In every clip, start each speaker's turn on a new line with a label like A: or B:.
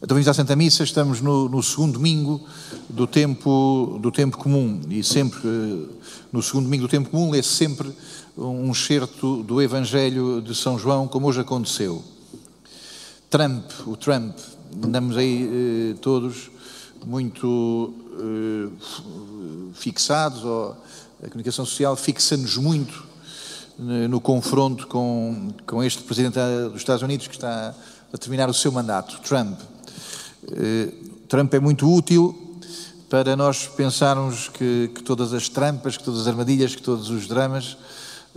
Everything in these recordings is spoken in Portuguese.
A: Então vimos à Santa Missa, estamos no, no, segundo domingo do tempo, do tempo comum e sempre no segundo domingo do tempo comum lê-se sempre um excerto do Evangelho de São João, como hoje aconteceu. Trump, o Trump, andamos aí eh, todos muito eh, fixados, ou a comunicação social fixa-nos muito eh, no confronto com, com este Presidente dos Estados Unidos que está a terminar o seu mandato, Trump. Eh, Trump é muito útil para nós pensarmos que, que, todas as trampas, que todas as armadilhas, que todos os dramas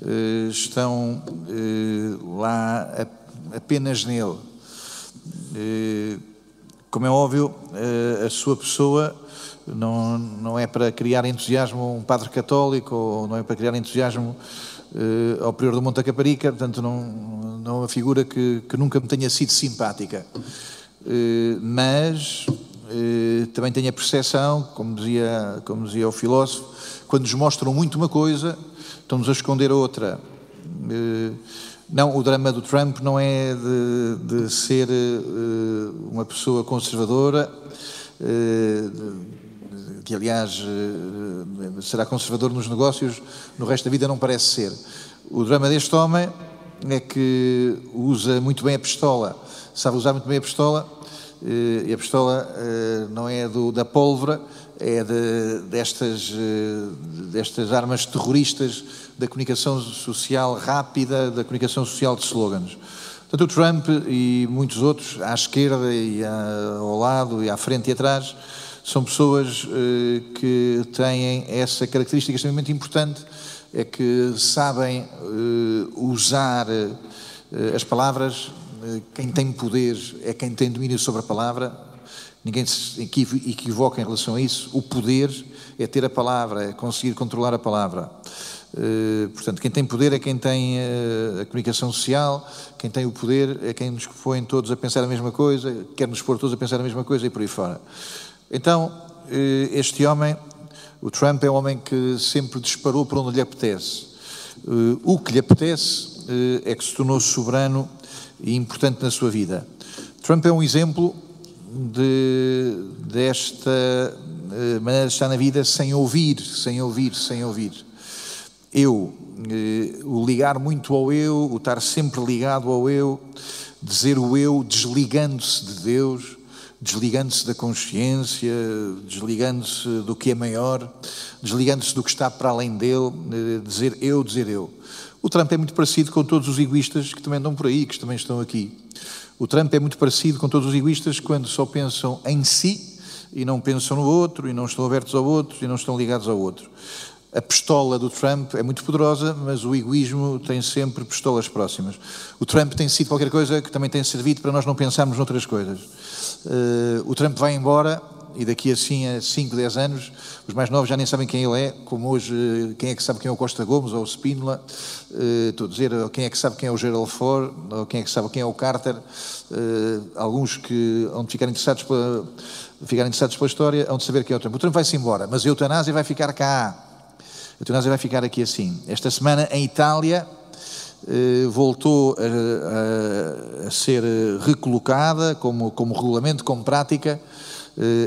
A: eh, estão eh, lá apenas nele. Como é óbvio, a sua pessoa não, não é para criar entusiasmo a um padre católico ou não é para criar entusiasmo ao prior do Monte Caparica, portanto não, não é uma figura que, que nunca me tenha sido simpática. Eh, mas eh, também tenho a percepção, como dizia, como dizia o filósofo, quando nos mostram muito uma coisa, estão-nos a esconder outra. Eh, não, o drama do Trump não é de, de ser uma pessoa conservadora, que aliás será conservador nos negócios, no resto da vida não parece ser. O drama deste homem é que usa muito bem a pistola sabe usar muito bem a pistola, e a pistola eh, não é do, da pólvora, é de, destas, eh, destas armas terroristas da comunicação social rápida, da comunicação social de slogans. Portanto, o Trump e muitos outros, à esquerda e ao lado e à frente e atrás, são pessoas que têm essa característica extremamente importante, é que sabem usar as palavras eh, quem tem poder é quem tem domínio sobre a palavra. Ninguém se equivoca em relação a isso. O poder é ter a palavra, é conseguir controlar a palavra. Uh, portanto, quem tem poder é quem tem uh, a comunicação social, quem tem o poder é quem nos põe todos a pensar a mesma coisa, quer nos pôr todos a pensar a mesma coisa e por aí fora. Então, este homem, o Trump, é um homem que sempre disparou por onde lhe apetece. o que lhe apetece é que se tornou soberano e importante na sua vida. Trump é um exemplo de, desta eh, maneira de estar na vida sem ouvir, sem ouvir, sem ouvir. Eu, eh, o ligar muito ao eu, o estar sempre ligado ao eu, dizer o eu desligando-se de Deus, desligando-se da consciência, desligando-se do que é maior, desligando-se do que está para além dele, eh, dizer eu, dizer eu. O Trump é muito parecido com todos os egoístas que também andam por aí, que também estão aqui. O Trump é muito parecido com todos os egoístas quando só pensam em si e não pensam no outro, e não estão abertos ao outro, e não estão ligados ao outro. A pistola do Trump é muito poderosa, mas o egoísmo tem sempre pistolas próximas. O Trump tem sido qualquer coisa que também tem servido para nós não pensarmos noutras coisas. Uh, o Trump vai embora e daqui assim a 5, 10 anos, os mais novos já nem sabem quem ele é, como hoje, quem é que sabe quem é o Costa Gomes ou o Spínola, uh, estou a dizer, quem é que sabe quem é o Gerald Ford, ou quem é que sabe quem é o Carter, uh, alguns que vão ficar interessados pela, ficar interessados pela história, vão de saber quem é o Trump. O Trump vai-se embora, mas a eutanásia vai ficar cá. A eutanásia vai ficar aqui assim. Esta semana, em Itália, voltou a, a, a, ser recolocada como, como regulamento, como prática, eh,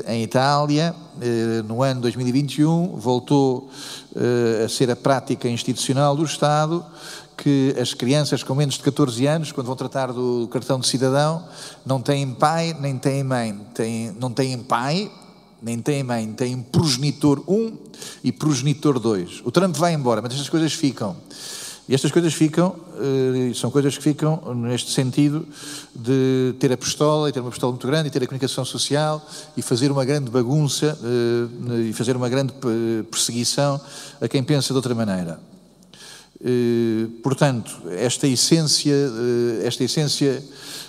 A: em Itália, eh, no ano 2021, voltou eh, a ser a prática institucional do Estado que as crianças com menos de 14 anos, quando vão tratar do cartão de cidadão, não têm pai nem têm mãe. Têm, não têm pai, nem têm mãe, têm progenitor 1 e progenitor 2. O Trump vai embora, mas estas coisas ficam. E estas coisas ficam, eh, são coisas que ficam neste sentido de ter a pistola, e ter uma pistola muito grande, e ter a comunicação social, e fazer uma grande bagunça, eh, e fazer uma grande perseguição a quem pensa de outra maneira. Eh, portanto, esta essência, esta essência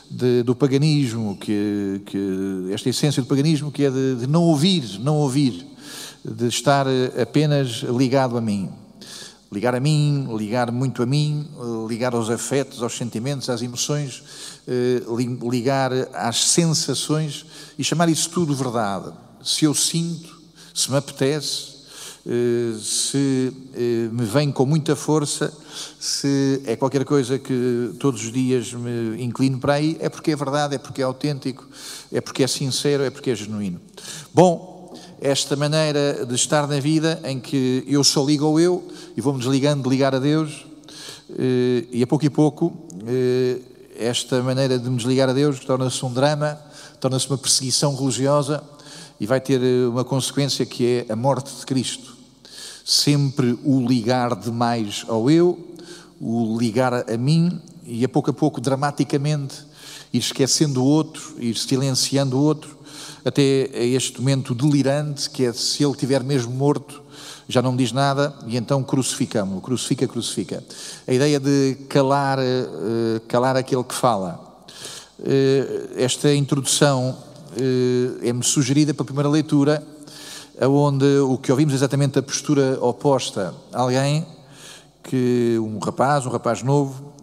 A: de, do paganismo, que, que, esta essência do paganismo que é de, de não ouvir, não ouvir, de estar apenas ligado a mim ligar a mim, ligar muito a mim, ligar aos afetos, aos sentimentos, às emoções, eh, ligar às sensações e chamar isso tudo verdade. Se eu sinto, se me apetece, eh, se eh, me vem com muita força, se é qualquer coisa que todos os dias me inclino para aí, é porque é verdade, é porque é autêntico, é porque é sincero, é porque é genuíno. Bom, esta maneira de estar na vida em que eu só ligo ao eu e vou-me desligando de ligar a Deus, eh, e a pouco e pouco, esta maneira de me desligar a Deus torna-se um drama, torna-se uma perseguição religiosa e vai ter uma consequência que é a morte de Cristo. Sempre o ligar demais ao eu, o ligar a mim e a pouco a pouco, dramaticamente, ir esquecendo o outro, ir silenciando o outro, até a este momento delirante que é se ele estiver mesmo morto, já não diz nada e então crucificamos, crucifica, crucifica. A ideia de calar, eh, calar aquele que fala. Eh, esta introdução eh, é-me sugerida para a primeira leitura onde o que ouvimos é exatamente a postura oposta. Alguém que, um rapaz, um rapaz novo,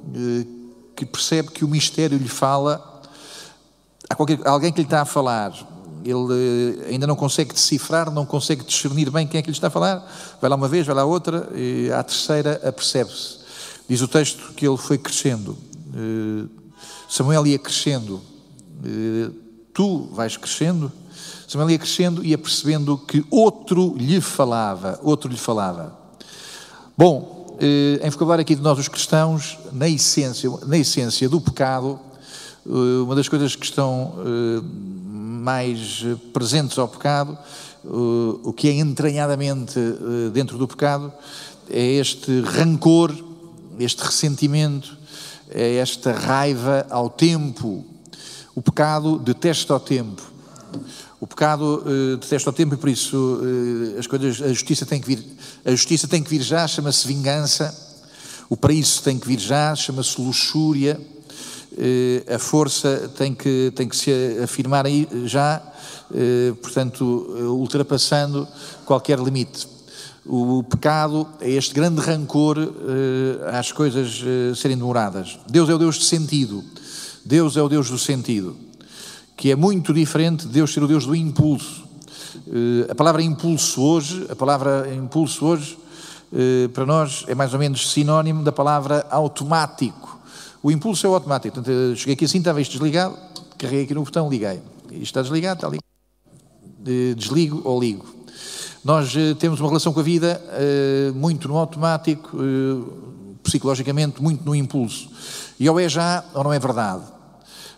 A: que percebe que o mistério lhe fala, há qualquer, alguém que lhe está a falar, ele eh, ainda não consegue decifrar, não consegue discernir bem quem é que lhe está a falar, vai lá uma vez, vai lá outra, e à terceira apercebe-se. Diz o texto que ele foi crescendo. Eh, Samuel ia crescendo. Tu vais crescendo Samuel ia crescendo e ia percebendo que outro lhe falava, outro lhe falava. Bom, eh, em vocabulário aqui de nós os cristãos, na essência, na essência do pecado, eh, uma das coisas que estão eh, mais presentes ao pecado, o que é entranhadamente dentro do pecado, é este rancor, este ressentimento, é esta raiva ao tempo. O pecado detesta o tempo. O pecado detesta o tempo e por isso as coisas, a justiça tem que vir, a justiça tem que vir já, chama-se vingança. O paraíso tem que vir já, chama-se luxúria. Uh, a força tem que, tem que se afirmar aí já, portanto, ultrapassando qualquer limite. O pecado é este grande rancor às coisas serem demoradas. Deus é o Deus de sentido. Deus é o Deus do sentido que é muito diferente de Deus ser o Deus do impulso. Eh, a palavra impulso hoje, a palavra impulso hoje, eh, para nós é mais ou menos sinónimo da palavra automático. O impulso é automático. Portanto, cheguei aqui assim, estava isto desligado, carreguei aqui no botão, liguei. Isto está desligado, está ligado. Eh, desligo ou ligo. Nós temos uma relação com a vida muito no automático, psicologicamente, muito no impulso. E ou é já ou não é verdade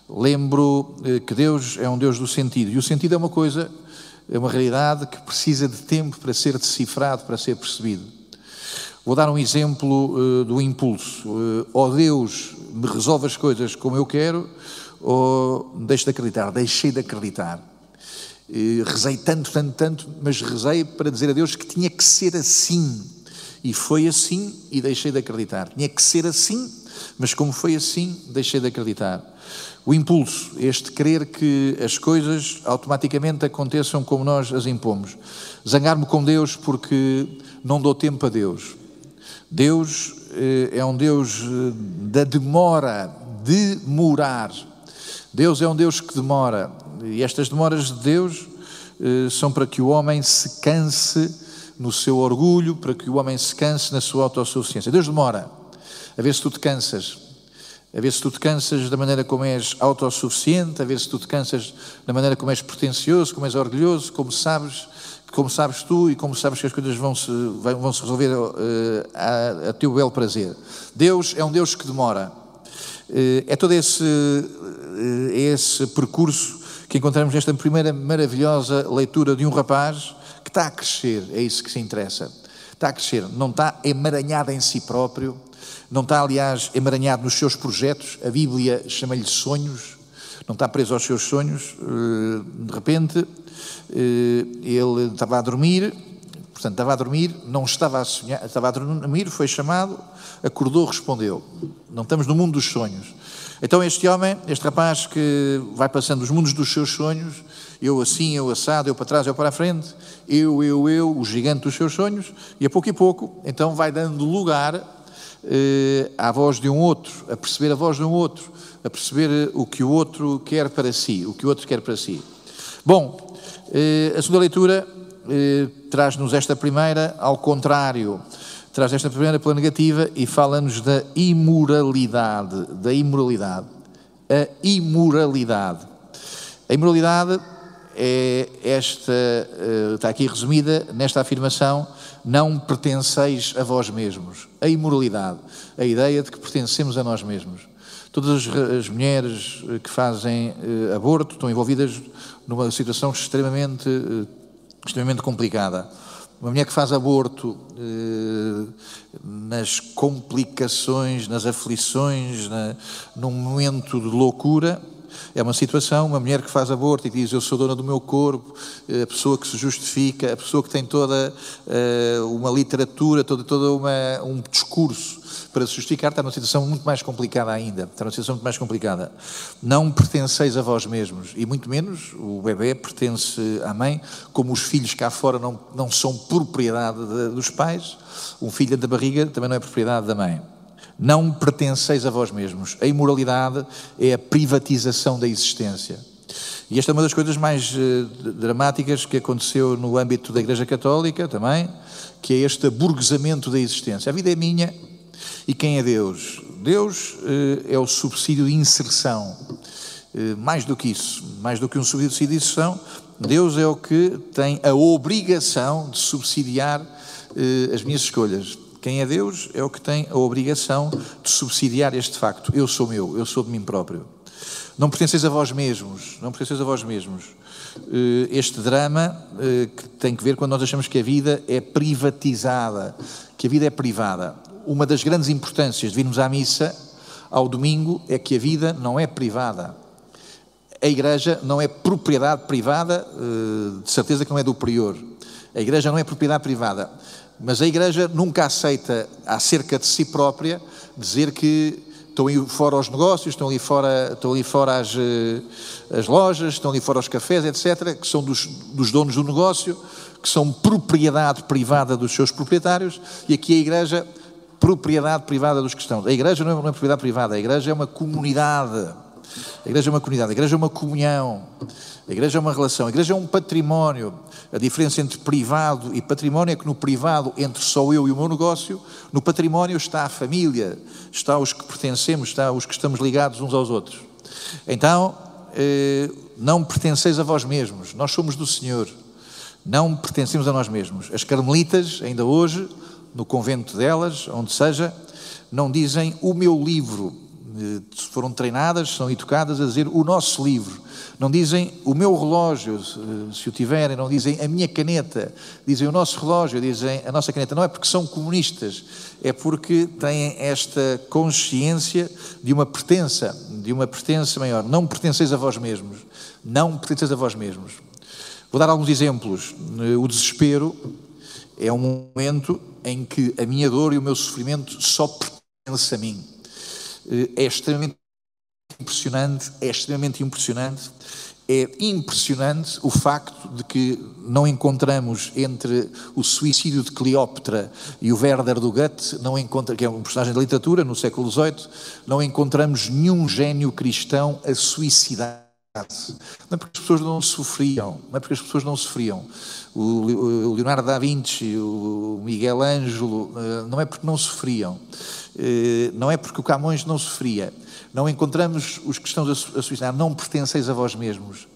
A: lembro eh, que Deus é um Deus do sentido. E o sentido é uma coisa, é uma realidade que precisa de tempo para ser decifrado, para ser percebido. Vou dar um exemplo uh, do impulso. Uh, ou Deus me resolve as coisas como eu quero, ou deixo de acreditar, deixei de acreditar. Uh, rezei tanto, tanto, tanto, mas rezei para dizer a Deus que tinha que ser assim. E foi assim e deixei de acreditar. Tinha que ser assim, mas como foi assim, deixei de acreditar. O impulso, este querer que as coisas automaticamente aconteçam como nós as impomos. Zangar-me com Deus porque não dou tempo a Deus. Deus é um Deus eh, da demora, demorar. Deus é um Deus que demora. E estas demoras de Deus eh, são para que o homem se canse no seu orgulho, para que o homem se canse na sua autossuficiência. Deus demora. A ver se tu te cansas a ver se tu te cansas da maneira como és autossuficiente, a ver se tu te cansas da maneira como és pretencioso, como és orgulhoso, como sabes, como sabes tu e como sabes que as coisas vão se, vão -se resolver uh, a, a teu belo prazer. Deus é um Deus que demora. Uh, é todo esse, uh, esse percurso que encontramos nesta primeira maravilhosa leitura de um rapaz que está a crescer, é isso que se interessa. Está a crescer, não está emaranhado em si próprio, não está, aliás, emaranhado nos seus projetos, a Bíblia chama-lhe sonhos, não está preso aos seus sonhos. Eh, de repente, eh, ele estava a dormir, portanto, estava a dormir, não estava a sonhar, estava a dormir, foi chamado, acordou, respondeu. Não estamos no mundo dos sonhos. Então, este homem, este rapaz que vai passando os mundos dos seus sonhos, eu assim, eu assado, eu para trás, eu para a frente, eu, eu, eu, o gigante dos seus sonhos, e a pouco e pouco, então vai dando lugar eh, à voz de um outro, a perceber a voz de um outro, a perceber eh, o que o outro quer para si, o que o outro quer para si. Bom, eh, a segunda leitura eh, traz-nos esta primeira ao contrário. Traz esta primeira pela negativa e fala-nos da imoralidade. Da imoralidade. A imoralidade. A imoralidade é esta, eh, está aqui resumida nesta afirmação: não pertenceis a vós mesmos. A imoralidade, a ideia de que pertencemos a nós mesmos. Todas as, mulheres eh, que fazem eh, aborto estão envolvidas numa situação extremamente, extremamente complicada. Uma mulher que faz aborto nas complicações, nas aflições, na, num momento de loucura, é uma situação, uma mulher que faz aborto e diz eu sou dona do meu corpo, eh, a pessoa que se justifica, a pessoa que tem toda uh, uma literatura, toda, toda um discurso para se justificar, está numa situação muito mais complicada ainda. Está numa situação muito mais complicada. Não pertenceis a vós mesmos, e muito menos o bebê pertence à mãe, como os filhos cá fora não, não são propriedade de, dos pais, um filho da barriga também não é propriedade da mãe. Não pertenceis a vós mesmos. A imoralidade é a privatização da existência. E esta é uma das coisas mais uh, dramáticas que aconteceu no âmbito da Igreja Católica também, que é este aburguesamento da existência. A vida é minha e quem é Deus? Deus uh, é o subsídio de inserção. Uh, mais do que isso, mais do que um subsídio de inserção, Deus é o que tem a obrigação de subsidiar as minhas escolhas. Quem é Deus é o que tem a obrigação de subsidiar este facto. Eu sou meu, eu sou de mim próprio. Não pertenceis a vós mesmos, não pertenceis a vós mesmos. Eh, este drama eh, que tem que ver quando nós achamos que a vida é privatizada, que a vida é privada. Uma das grandes importâncias de virmos à missa ao domingo é que a vida não é privada. A igreja não é propriedade privada, eh, de certeza que não é do prior. A igreja não é propriedade privada. Mas a Igreja nunca aceita, acerca de si própria, dizer que estão ali fora os negócios, estão ali fora, estão ali fora as, eh, as lojas, estão ali fora os cafés, etc., que são dos, dos donos do negócio, que são propriedade privada dos seus proprietários, e aqui a Igreja, propriedade privada dos cristãos. A Igreja não é uma propriedade privada, a Igreja é uma comunidade. A igreja é uma comunidade, a igreja é uma comunhão, a igreja é uma relação, a igreja é um património. A diferença entre privado e património é que no privado, entre só eu e o meu negócio, no património está a família, está os que pertencemos, está os que estamos ligados uns aos outros. Então, eh, não pertenceis a vós mesmos, nós somos do Senhor, não pertencemos a nós mesmos. As carmelitas, ainda hoje, no convento delas, onde seja, não dizem o meu livro, foram treinadas, são educadas a dizer o nosso livro. Não dizem o meu relógio, se o tiverem, não dizem a minha caneta, dizem o nosso relógio, dizem a nossa caneta. Não é porque são comunistas, é porque têm esta consciência de uma pertença, de uma pertença maior. Não pertenceis a vós mesmos, não pertenceis a vós mesmos. Vou dar alguns exemplos. O desespero é um momento em que a minha dor e o meu sofrimento só pertencem a mim é extremamente impressionante, é extremamente impressionante. É impressionante o facto de que não encontramos entre o suicídio de Cleópatra e o Werder do Goethe, não encontra, que é um personagem da literatura no século XVIII, não encontramos nenhum gênio cristão a suicidar não é porque as pessoas não sofriam, não é porque as pessoas não sofriam. O Leonardo da Vinci, o Miguel Ângelo, eh, não é porque não sofriam. Eh, não é porque o Camões não sofria. Não encontramos os cristãos a suicidar, não pertenceis a vós mesmos.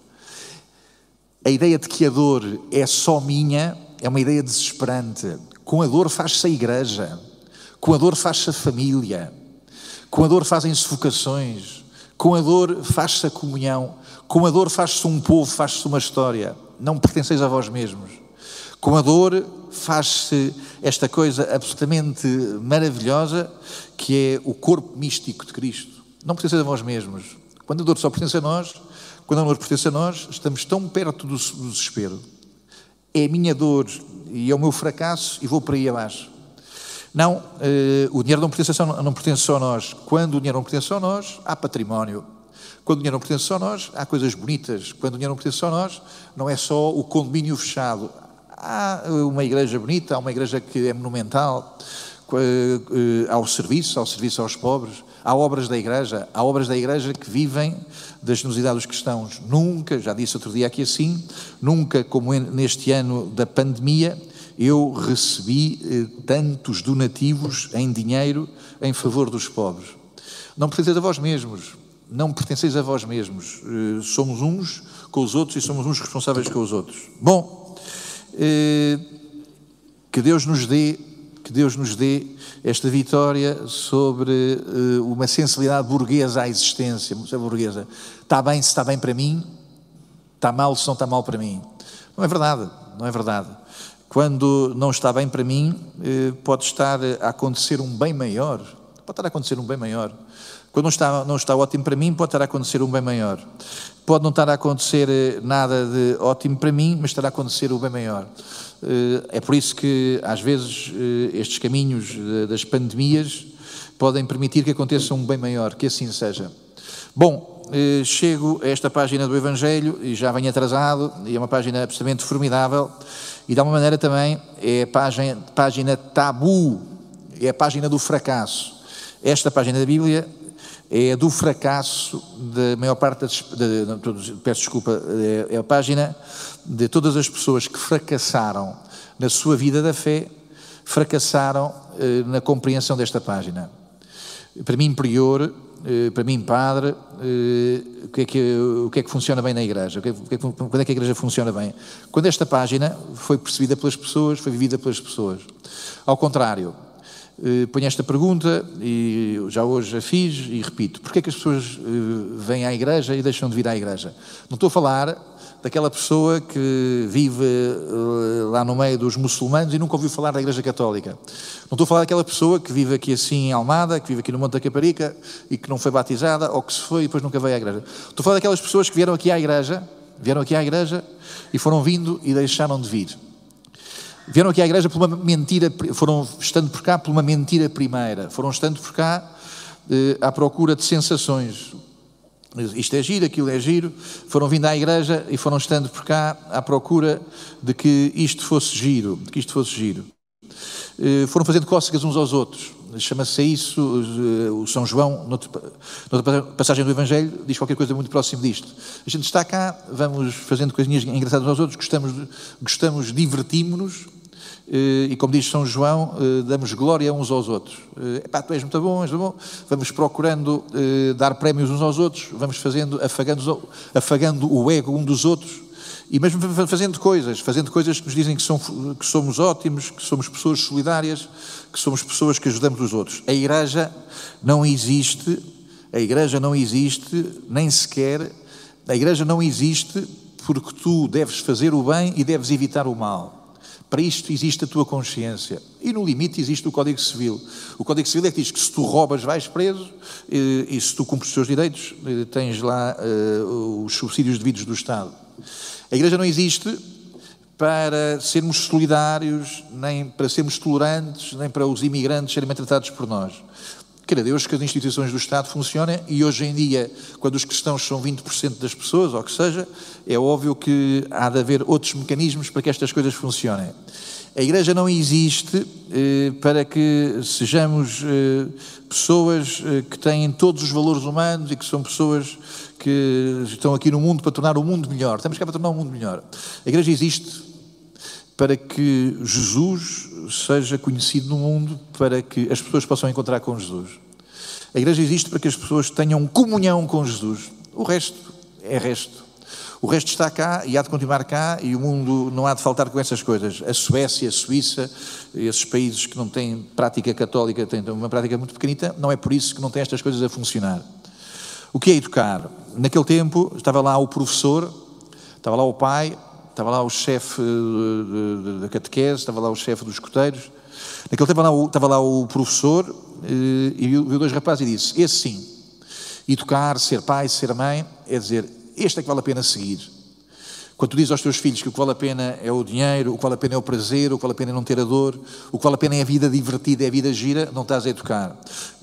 A: A ideia de que a dor é só minha é uma ideia desesperante. Com a dor faz-se a igreja, com a dor faz-se a família, com a dor fazem-se vocações, com a dor faz-se a comunhão, com a dor faz-se um povo, faz-se uma história. Não pertenceis a vós mesmos. Com a dor faz-se esta coisa absolutamente maravilhosa que é o corpo místico de Cristo. Não pertence a vós mesmos. Quando a dor só pertence a nós, quando a dor pertence a nós, estamos tão perto do, desespero. É a minha dor e é o meu fracasso e vou por aí abaixo. Não, eh, o dinheiro não pertence, só, não pertence só a nós. Quando o dinheiro não pertence só a nós, há património. Quando o dinheiro não pertence só a nós, há coisas bonitas. Quando o dinheiro não pertence só a nós, não é só o condomínio fechado. Há uma igreja bonita, há uma igreja que é monumental, eh, ao serviço, ao serviço aos pobres. Há obras da igreja, há obras da igreja que vivem da generosidade dos cristãos. Nunca, já disse outro dia aqui assim, nunca como neste ano da pandemia, eu recebi eh, tantos donativos em dinheiro em favor dos pobres. Não pertenceis a vós mesmos, não pertenceis a vós mesmos. Eh, somos uns com os outros e somos uns responsáveis com os outros. Bom, eh, que Deus nos dê, que Deus nos dê esta vitória sobre uma sensibilidade burguesa à existência, burguesa. Está bem se está bem para mim, está mal se não está mal para mim. Não é verdade, não é verdade. Quando não está bem para mim, pode estar a acontecer um bem maior. Pode estar a acontecer um bem maior. Quando não está, não está ótimo para mim, pode estar a acontecer um bem maior. Pode não estar a acontecer eh, nada de ótimo para mim, mas estará a acontecer o bem maior. Eh, é por isso que, às vezes, eh, estes caminhos das pandemias podem permitir que aconteça um bem maior, que assim seja. Bom, chego a esta página do Evangelho e já venho atrasado, e é uma página absolutamente formidável, e de alguma maneira também é a página, página tabu, é a página do fracasso. Esta página da Bíblia é a do fracasso da maior parte das. De, peço desculpa, é, é a página de todas as pessoas que fracassaram na sua vida da fé, fracassaram eh, na compreensão desta página. Para mim, prior, eh, para mim, padre, eh, o, que é que, o que é que funciona bem na igreja? É, que, quando é que a igreja funciona bem? Quando esta página foi percebida pelas pessoas, foi vivida pelas pessoas. Ao contrário, eh, ponho esta pergunta e já hoje a fiz e repito: porquê é que as pessoas eh, vêm à igreja e deixam de vir à igreja? Não estou a falar daquela pessoa que vive eh, lá no meio dos muçulmanos e nunca ouviu falar da Igreja Católica. Não estou a falar daquela pessoa que vive aqui assim em Almada, que vive aqui no Monte da Caparica e que não foi batizada ou que se foi e depois nunca veio à igreja. Estou a falar daquelas pessoas que vieram aqui à igreja, vieram aqui à igreja e foram vindo e deixaram de vir. Vieram aqui à igreja por uma mentira, foram estando por cá por uma mentira primeira, foram estando por cá eh, à procura de sensações. Isto é giro, aquilo é giro. Foram vindo à igreja e foram estando por cá à procura de que isto fosse giro, de que isto fosse giro. Eh, foram fazendo cócegas uns aos outros. Chama-se isso, eh, o São João, noutra passagem do Evangelho, diz qualquer coisa muito próximo disto. A gente está cá, vamos fazendo coisinhas engraçadas uns aos outros, gostamos, gostamos divertimos-nos, e como diz São João, eh, damos glória uns aos outros. Eh, epá, tu és muito bom, és muito bom. Vamos procurando dar prémios uns aos outros, vamos fazendo, afagando, afagando o ego um dos outros e mesmo fazendo coisas, fazendo coisas que nos dizem que, são, que somos ótimos, que somos pessoas solidárias, que somos pessoas que ajudamos os outros. A igreja não existe, a igreja não existe, nem sequer, a igreja não existe porque tu deves fazer o bem e deves evitar o mal. Para isto existe a tua consciência. E no limite existe o Código Civil. O Código Civil é que diz que se tu roubas vais preso e, e se tu cumpres os teus direitos tens lá uh, os subsídios devidos do Estado. A Igreja não existe para sermos solidários, nem para sermos tolerantes, nem para os imigrantes serem tratados por nós. Queira Deus que as instituições do Estado funcionem e hoje em dia, quando os cristãos são 20% das pessoas, ou que seja, é óbvio que há de haver outros mecanismos para que estas coisas funcionem. A Igreja não existe eh, para que sejamos eh, pessoas eh, que têm todos os valores humanos e que são pessoas que estão aqui no mundo para tornar o mundo melhor. Estamos cá para tornar o mundo melhor. A Igreja existe para que Jesus seja conhecido no mundo, para que as pessoas possam encontrar com Jesus. A igreja existe para que as pessoas tenham comunhão com Jesus. O resto é resto. O resto está cá e há de continuar cá e o mundo não há de faltar com essas coisas. A Suécia, a Suíça, esses países que não têm prática católica, têm uma prática muito pequenita, não é por isso que não têm estas coisas a funcionar. O que é educar? Naquele tempo estava lá o professor, estava lá o pai, estava lá o chefe da catequese, estava lá o chefe dos escoteiros. Naquele tempo lá estava lá o professor eh, e viu dois rapazes e disse: Esse sim, educar, ser pai, ser mãe, é dizer, este é que vale a pena seguir. Quando tu dizes aos teus filhos que o que vale a pena é o dinheiro, o que vale a pena é o prazer, o que vale a pena é não ter a dor, o que vale a pena é a vida divertida, é a vida gira, não estás a educar.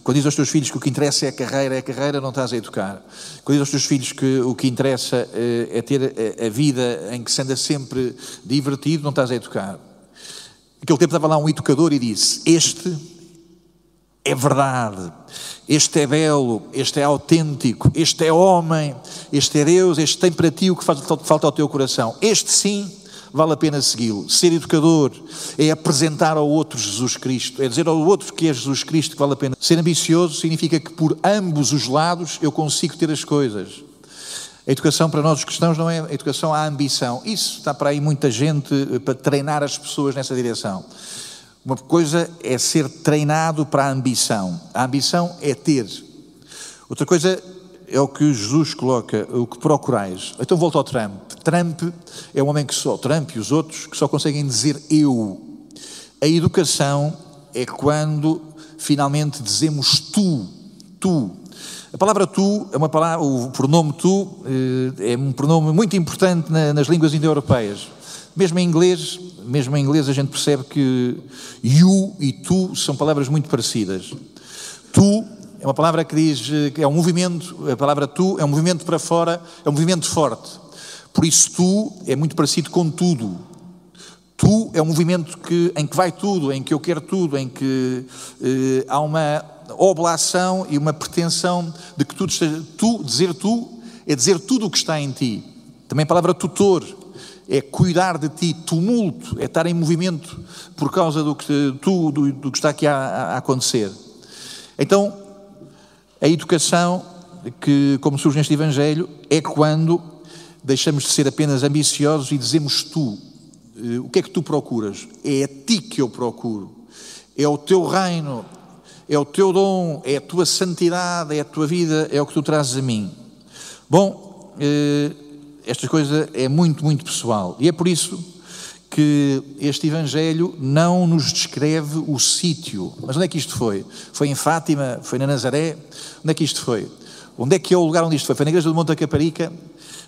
A: Quando dizes aos teus filhos que o que interessa é a carreira, é a carreira, não estás a educar. Quando dizes aos teus filhos que o que interessa eh, é ter a vida em que se anda sempre divertido, não estás a educar. Naquele tempo estava lá um educador e disse: Este é verdade, este é belo, este é autêntico, este é homem, este é Deus, este tem para ti o que falta ao teu coração. Este sim vale a pena segui-lo. Ser educador é apresentar ao outro Jesus Cristo, é dizer ao outro que é Jesus Cristo que vale a pena. Ser ambicioso significa que por ambos os lados eu consigo ter as coisas. A educação para nós os cristãos não é a educação à ambição. Isso está para aí muita gente eh, para treinar as pessoas nessa direção. Uma coisa é ser treinado para a ambição. A ambição é ter. Outra coisa é o que Jesus coloca, o que procurais. Então volto ao Trump. Trump é um homem que só, Trump e os outros, que só conseguem dizer eu. A educação é quando finalmente dizemos tu, tu. A palavra tu é uma palavra, o pronome tu eh, é um pronome muito importante nas línguas indo-europeias. Mesmo em inglês, mesmo em inglês a gente percebe que you e tu são palavras muito parecidas. Tu é uma palavra que diz eh, que é um movimento, a palavra tu é um movimento para fora, é um movimento forte. Por isso tu é muito parecido com tudo. Tu é um movimento que, em que vai tudo, em que eu quero tudo, em que eh, há uma oblação e uma pretensão de que tudo esteja. Tu, dizer tu, é dizer tudo o que está em ti. Também a palavra tutor é cuidar de ti, tumulto, é estar em movimento por causa do que, tu, do, do que está aqui a, a acontecer. Então, a educação que, como surge neste Evangelho, é quando deixamos de ser apenas ambiciosos e dizemos tu. Eh, o que é que tu procuras? É a ti que eu procuro. É o teu reino, é o teu dom, é a tua santidade, é a tua vida, é o que tu trazes a mim. Bom, eh, esta coisa é muito, muito pessoal. E é por isso que este Evangelho não nos descreve o sítio. Mas onde é que isto foi? Foi em Fátima? Foi na Nazaré? Onde é que isto foi? Onde é que é o lugar onde isto foi? Foi na igreja do Monte da Caparica?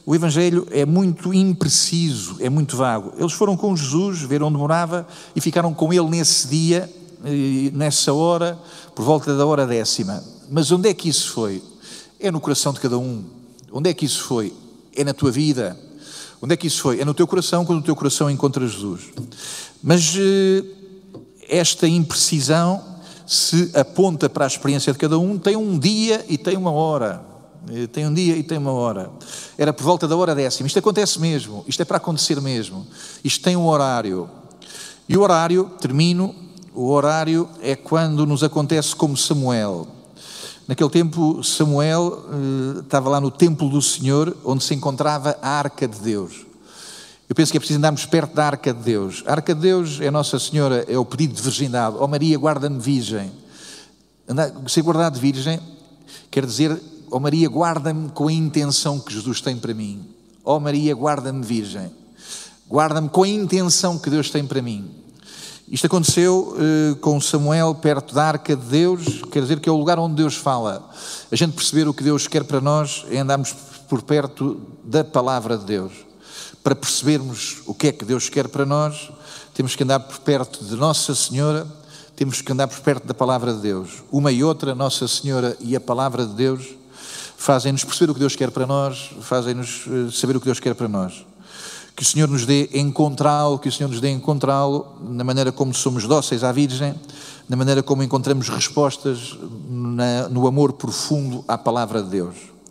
A: O Evangelho é muito impreciso, é muito vago. Eles foram com Jesus, ver onde morava e ficaram com ele nesse dia, nessa hora, por volta da hora décima. Mas onde é que isso foi? É no coração de cada um. Onde é que isso foi? É na tua vida. Onde é que isso foi? É no teu coração, quando o teu coração encontra Jesus. Mas eh, esta imprecisão se aponta para a experiência de cada um, tem um dia e tem uma hora. Eh, tem um dia e tem uma hora. Era por volta da hora décima. Isto acontece mesmo. Isto é para acontecer mesmo. Isto tem um horário. E o horário, termino, o horário é quando nos acontece como Samuel. Naquele tempo, Samuel eh, estava lá no templo do Senhor, onde se encontrava a arca de Deus. Eu penso que é preciso andarmos perto da arca de Deus. A arca de Deus é Nossa Senhora, é o pedido de virgindade. Ó oh Maria, guarda-me virgem. Andar, ser guardado virgem quer dizer, ó oh Maria, guarda-me com a intenção que Jesus tem para mim. Ó oh Maria, guarda-me virgem. Guarda-me com a intenção que Deus tem para mim. Isto aconteceu uh, com Samuel perto da arca de Deus, quer dizer que é o lugar onde Deus fala. A gente perceber o que Deus quer para nós é andarmos por perto da palavra de Deus. Para percebermos o que é que Deus quer para nós, temos que andar por perto de Nossa Senhora, temos que andar por perto da palavra de Deus. Uma e outra, Nossa Senhora e a palavra de Deus, fazem-nos perceber o que Deus quer para nós, fazem-nos eh, saber o que Deus quer para nós. Que o Senhor nos dê encontrá-lo, que o Senhor nos dê encontrá-lo na maneira como somos dóceis à Virgem, na maneira como encontramos respostas na, no amor profundo à palavra de Deus.